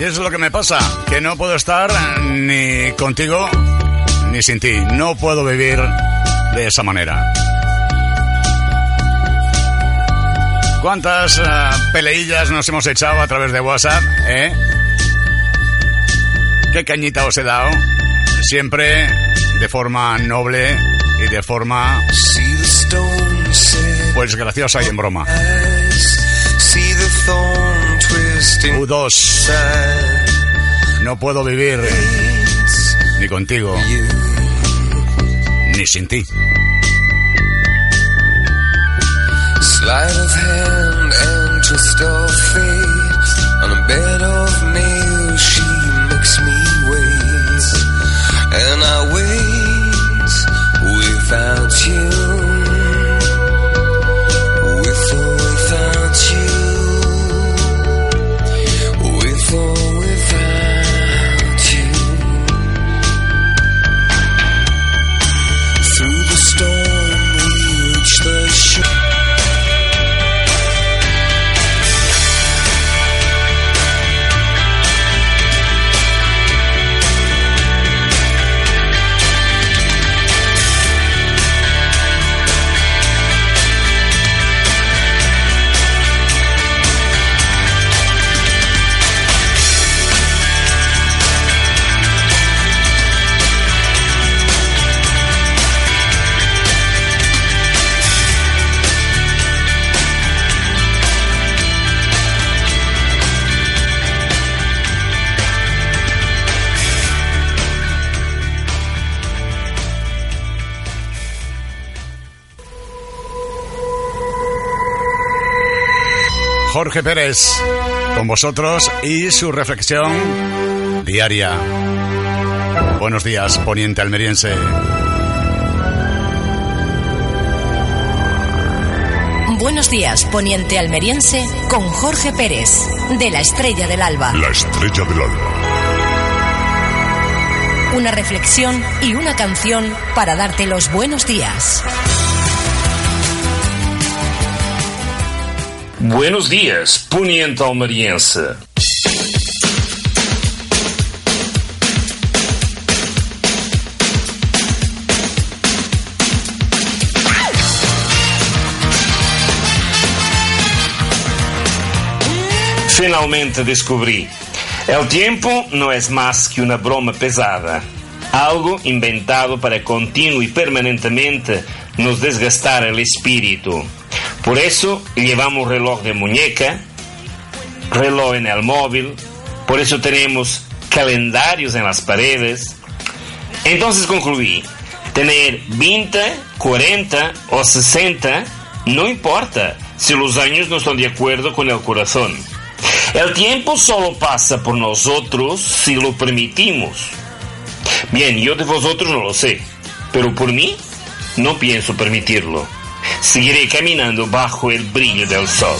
Y es lo que me pasa, que no puedo estar ni contigo ni sin ti. No puedo vivir de esa manera. ¿Cuántas uh, peleillas nos hemos echado a través de WhatsApp? ¿Eh? ¿Qué cañita os he dado? Siempre de forma noble y de forma... Pues graciosa y en broma. U2. No puedo vivir ni contigo ni sin ti. Jorge Pérez, con vosotros y su reflexión diaria. Buenos días, poniente almeriense. Buenos días, poniente almeriense, con Jorge Pérez, de la Estrella del Alba. La Estrella del Alba. Una reflexión y una canción para darte los buenos días. Buenos días, Poniente Almeriense. Finalmente descobrí. El tiempo no es más que una broma pesada, algo inventado para continuo y permanentemente nos desgastar el espíritu. Por eso llevamos reloj de muñeca, reloj en el móvil, por eso tenemos calendarios en las paredes. Entonces concluí, tener 20, 40 o 60 no importa si los años no están de acuerdo con el corazón. El tiempo solo pasa por nosotros si lo permitimos. Bien, yo de vosotros no lo sé, pero por mí no pienso permitirlo. Seguirei caminhando bajo el brilho del sol.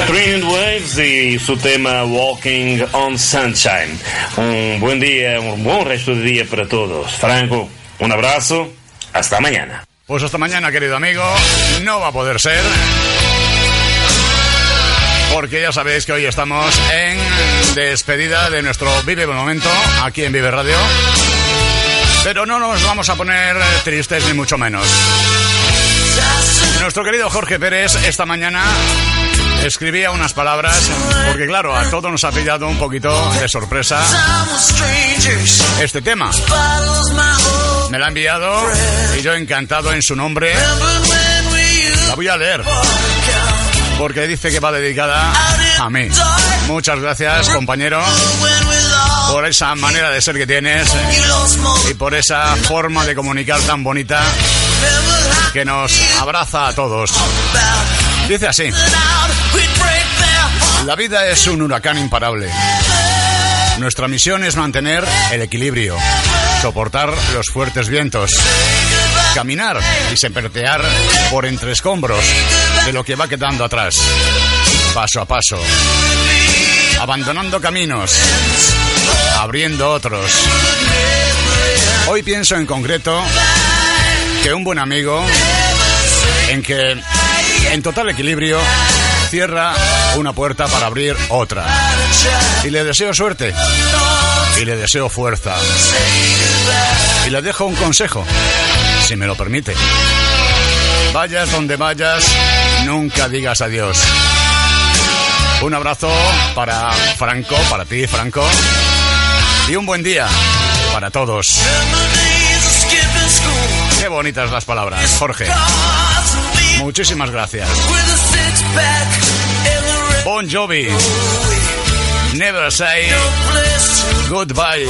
Catherine Waves y su tema Walking on Sunshine. Un buen día, un buen resto de día para todos. Franco, un abrazo. Hasta mañana. Pues hasta mañana, querido amigo. No va a poder ser. Porque ya sabéis que hoy estamos en despedida de nuestro Vive Momento aquí en Vive Radio. Pero no nos vamos a poner tristes ni mucho menos. Nuestro querido Jorge Pérez esta mañana escribía unas palabras, porque claro, a todos nos ha pillado un poquito de sorpresa este tema. Me la ha enviado y yo encantado en su nombre. La voy a leer. Porque dice que va dedicada a mí. Muchas gracias, compañero, por esa manera de ser que tienes y por esa forma de comunicar tan bonita que nos abraza a todos. Dice así. La vida es un huracán imparable. Nuestra misión es mantener el equilibrio, soportar los fuertes vientos, caminar y sempertear por entre escombros de lo que va quedando atrás, paso a paso, abandonando caminos, abriendo otros. Hoy pienso en concreto que un buen amigo, en que en total equilibrio, cierra una puerta para abrir otra. Y le deseo suerte. Y le deseo fuerza. Y le dejo un consejo, si me lo permite. Vayas donde vayas, nunca digas adiós. Un abrazo para Franco, para ti, Franco. Y un buen día para todos. Qué bonitas las palabras, Jorge. Muchísimas gracias. Bon Jovi. Never say goodbye.